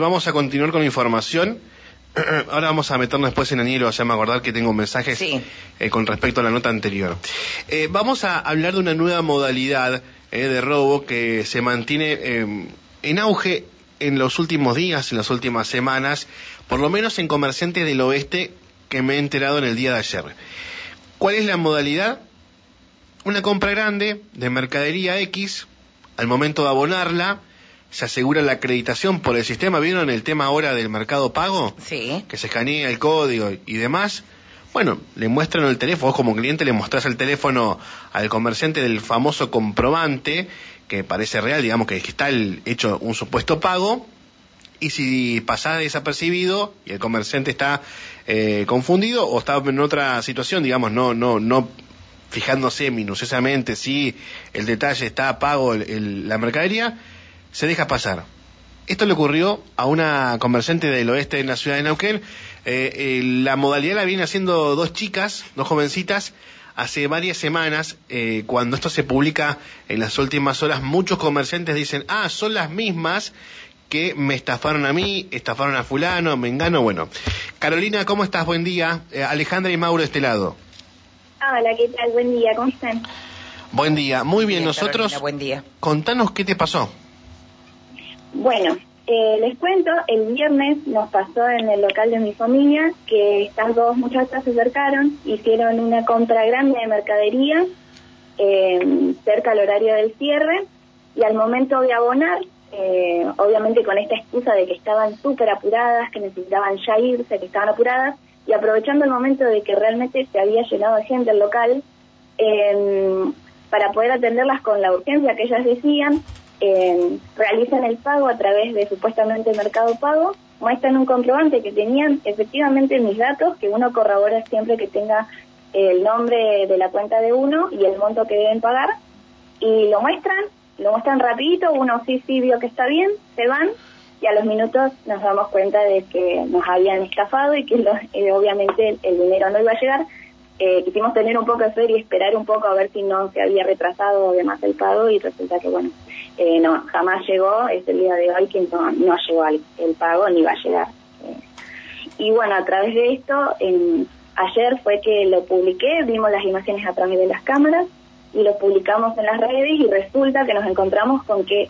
vamos a continuar con la información. Ahora vamos a meternos después en Anielo, ya me acordar que tengo mensajes Sí. eh, con respecto a la nota anterior. Eh, vamos a hablar de una nueva modalidad eh, de robo que se mantiene en auge en los últimos días, en las últimas semanas, por lo menos en comerciantes del oeste que me he enterado en el día de ayer. ¿Cuál es la modalidad? Una compra grande de mercadería X, al momento de abonarla, se asegura la acreditación por el sistema. ¿Vieron el tema ahora del mercado pago? Sí. que se escanea el código y demás, bueno, le muestran el teléfono, vos como cliente le mostrás el teléfono al comerciante del famoso comprobante, que parece real, digamos que está el- hecho un supuesto pago, y si pasás desapercibido y el comerciante está eh, confundido o está en otra situación, digamos, no, no, no fijándose minuciosamente si el detalle está pago el- el- la mercadería, se deja pasar. Esto le ocurrió a una comerciante del oeste de la ciudad de Neuquén. Eh, eh, la modalidad la vienen haciendo dos chicas, dos jovencitas, hace varias semanas. eh, cuando esto se publica en las últimas horas, muchos comerciantes dicen, ah, son las mismas que me estafaron a mí, estafaron a fulano, me engano. Bueno, Carolina, ¿cómo estás? Buen día. Eh, Alejandra y Mauro de este lado. Hola, ¿qué tal? Buen día, ¿cómo están? Buen día. Muy bien, Bien, nosotros... Carolina, buen día. Contanos qué te pasó. Bueno, eh, les cuento, el viernes nos pasó en el local de mi familia que estas dos muchachas se acercaron, hicieron una compra grande de mercadería eh, cerca al horario del cierre y al momento de abonar, eh, obviamente con esta excusa de que estaban súper apuradas, que necesitaban ya irse, que estaban apuradas, y aprovechando el momento de que realmente se había llenado de gente el local, eh, para poder atenderlas con la urgencia que ellas decían, eh, realizan el pago a través de supuestamente Mercado Pago, muestran un comprobante que tenían efectivamente mis datos, que uno corrobora siempre que tenga el nombre de la cuenta de uno y el monto que deben pagar, y lo muestran, lo muestran rapidito, uno sí, sí vio que está bien, se van, y a los minutos nos damos cuenta de que nos habían estafado y que lo- eh, obviamente el, el dinero no iba a llegar. Eh, quisimos tener un poco de fe y esperar un poco a ver si no se había retrasado además el pago y resulta que bueno, eh, no, jamás llegó, es el día de hoy que no, no llegó el, pago ni va a llegar. Eh, y bueno, a través de esto, ayer fue que lo publiqué, vimos las imágenes a través de las cámaras y lo publicamos en las redes y resulta que nos encontramos con que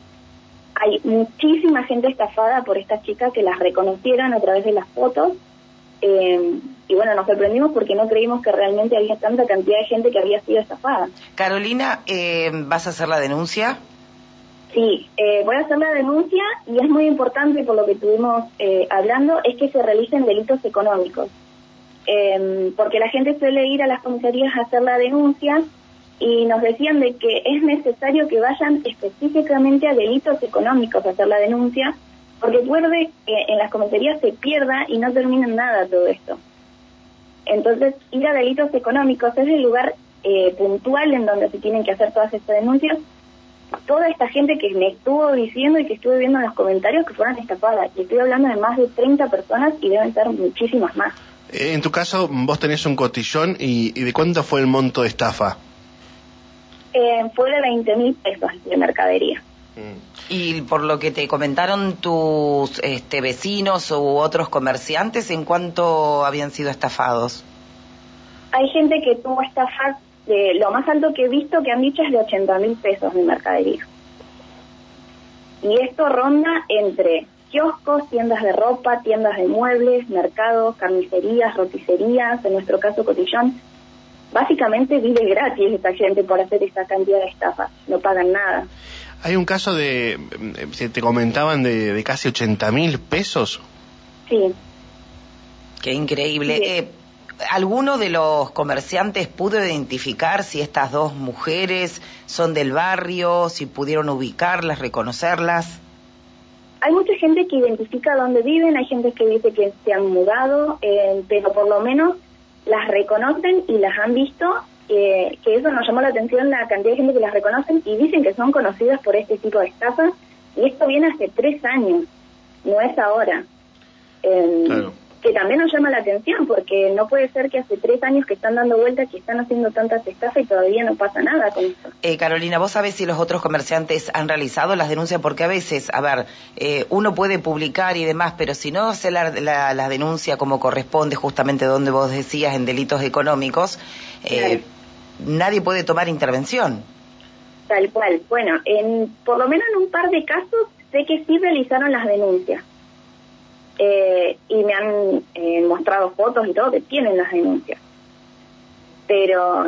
hay muchísima gente estafada por esta chica que las reconocieron a través de las fotos. Eh, y bueno, nos sorprendimos porque no creímos que realmente había tanta cantidad de gente que había sido estafada. Carolina, eh, ¿vas a hacer la denuncia? Sí, eh, voy a hacer la denuncia y es muy importante por lo que estuvimos eh, hablando, es que se realicen delitos económicos. Eh, porque la gente suele ir a las comisarías a hacer la denuncia y nos decían de que es necesario que vayan específicamente a delitos económicos a hacer la denuncia, porque puede que en las comisarías se pierda y no termina en nada todo esto. Entonces, ir a delitos económicos es el lugar eh, puntual en donde se tienen que hacer todas estas denuncias toda esta gente que me estuvo diciendo y que estuve viendo en los comentarios que fueron estafadas. Y estoy hablando de más de 30 personas y deben ser muchísimas más. Eh, En tu caso, vos tenés un cotillón y, y ¿de cuánto fue el monto de estafa? Eh, fue de 20 mil pesos de mercadería. Y por lo que te comentaron tus este, vecinos u otros comerciantes, ¿en cuánto habían sido estafados? Hay gente que tuvo estafas de lo más alto que he visto que han dicho es de 80 mil pesos de mercadería. Y esto ronda entre kioscos, tiendas de ropa, tiendas de muebles, mercados, carnicerías, roticerías, en nuestro caso cotillón. Básicamente vive gratis esta gente por hacer esa cantidad de estafas, no pagan nada. Hay un caso de, eh, se te comentaban de, de casi 80 mil pesos. Sí, Qué increíble. Sí. Eh, ¿Alguno de los comerciantes pudo identificar si estas dos mujeres son del barrio, si pudieron ubicarlas, reconocerlas? hay mucha gente que identifica dónde viven, hay gente que dice que se han mudado, eh, pero por lo menos las reconocen y las han visto, que eso nos llamó la atención la cantidad de gente que las reconocen y dicen que son conocidas por este tipo de estafas y esto viene hace tres años, no es ahora. Eh, Claro. que también nos llama la atención, porque no puede ser que hace tres años que están dando vueltas, que están haciendo tantas estafas y todavía no pasa nada con esto. Eh, Carolina, ¿vos sabés si los otros comerciantes han realizado las denuncias? Porque a veces, a ver, eh, uno puede publicar y demás, pero si no hace la, la, denuncia como corresponde, justamente donde vos decías, en delitos económicos, eh, nadie puede tomar intervención. Tal cual. Bueno, en, por lo menos en un par de casos sé que sí realizaron las denuncias eh, y me han eh, mostrado fotos y todo que tienen las denuncias. Pero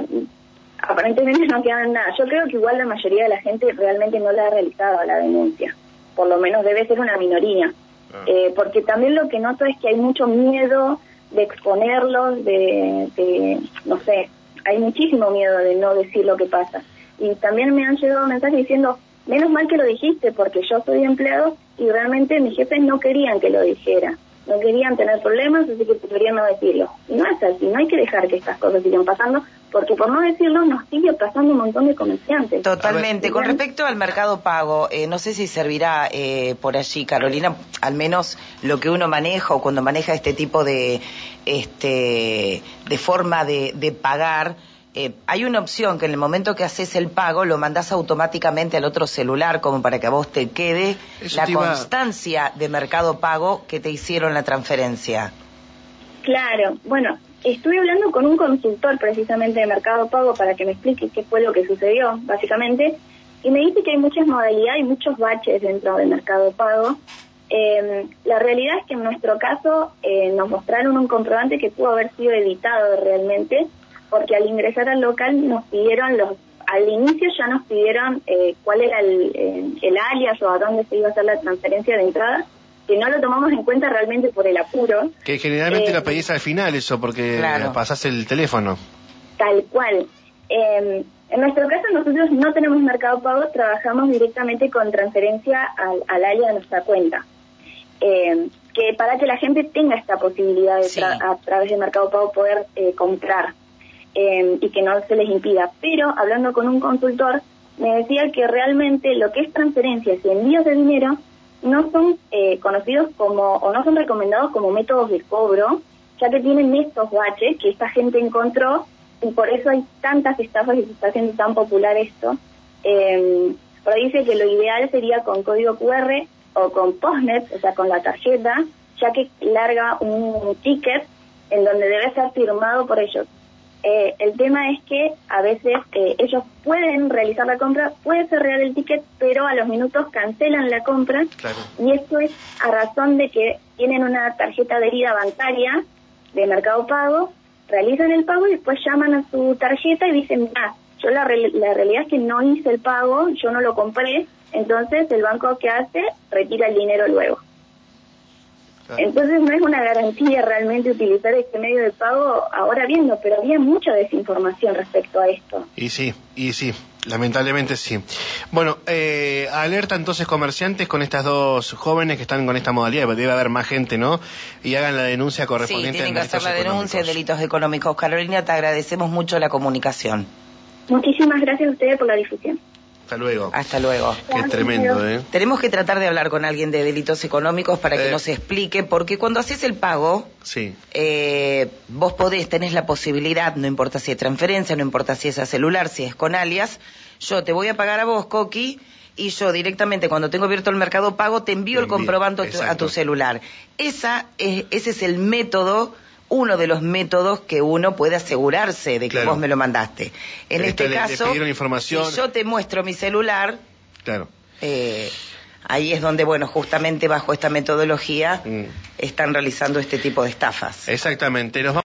aparentemente no quedan nada. Yo creo que igual la mayoría de la gente realmente no la ha realizado la denuncia. Por lo menos debe ser una minoría. Ah. Eh, porque también lo que noto es que hay mucho miedo de exponerlos, de, de, no sé, hay muchísimo miedo de no decir lo que pasa. Y también me han llegado mensajes diciendo, menos mal que lo dijiste porque yo soy empleado y realmente mis jefes no querían que lo dijera. No querían tener problemas, así que preferían no decirlo. Y no es así, no hay que dejar que estas cosas sigan pasando, porque por no decirlo nos sigue pasando un montón de comerciantes. Totalmente. Con respecto al mercado pago, eh, no sé si servirá eh, por allí, Carolina, al menos lo que uno maneja o cuando maneja este tipo de, este, de forma de, de pagar eh, hay una opción que en el momento que haces el pago lo mandas automáticamente al otro celular como para que a vos te quede la constancia de mercado pago que te hicieron la transferencia. Claro, bueno, estuve hablando con un consultor precisamente de mercado pago para que me explique qué fue lo que sucedió, básicamente, y me dice que hay muchas modalidades y muchos baches dentro del mercado pago. Eh, la realidad es que en nuestro caso eh, nos mostraron un comprobante que pudo haber sido editado realmente porque al ingresar al local nos pidieron los al inicio ya nos pidieron eh, cuál era el, eh, el, alias o a dónde se iba a hacer la transferencia de entrada, que no lo tomamos en cuenta realmente por el apuro. Que generalmente lo eh, pedís al final eso, porque pasás el teléfono. Tal cual. Em, en nuestro caso nosotros no tenemos mercado pago, trabajamos directamente con transferencia al, al alias de nuestra cuenta. Em, que para que la gente tenga esta posibilidad de a través de mercado pago poder comprar Em, y que no se les impida. Pero hablando con un consultor, me decía que realmente lo que es transferencias y envíos de dinero no son eh, conocidos como o no son recomendados como métodos de cobro, ya que tienen estos baches que esta gente encontró y por eso hay tantas estafas y se está haciendo tan popular esto. Eh, pero dice que lo ideal sería con código QR o con postnet, o sea, con la tarjeta, ya que larga un ticket en donde debe ser firmado por ellos. Eh, el tema es que a veces eh, ellos pueden realizar la compra, puede ser real el ticket, pero a los minutos cancelan la compra. Y esto es a razón de que tienen una tarjeta adherida bancaria de Mercado Pago, realizan el pago y después llaman a su tarjeta y dicen, ah, yo la, la realidad es que no hice el pago, yo no lo compré, entonces el banco que hace retira el dinero luego. Entonces no es una garantía realmente utilizar este medio de pago ahora viendo, pero había mucha desinformación respecto a esto. Y sí, y sí, lamentablemente sí. Bueno, eh, alerta entonces comerciantes con estas dos jóvenes que están con esta modalidad, debe haber más gente, ¿no? Y hagan la denuncia correspondiente. Sí, tienen que hacer la denuncia de delitos económicos. Carolina, te agradecemos mucho la comunicación. Muchísimas gracias a ustedes por la difusión. Hasta luego. Hasta luego. Qué tremendo, ¿eh? Tenemos que tratar de hablar con alguien de delitos económicos para que eh. nos explique, porque cuando haces el pago, sí. eh, vos podés, tenés la posibilidad, no importa si es transferencia, no importa si es a celular, si es con alias, yo te voy a pagar a vos, Coqui, y yo directamente cuando tengo abierto el mercado pago te envío el comprobante a tu celular. Esa es, ese es el método uno de los métodos que uno puede asegurarse de que vos me lo mandaste. En este caso, información... si yo te muestro mi celular, claro. Eh, ahí es donde, bueno, justamente bajo esta metodología mm. están realizando este tipo de estafas. Exactamente.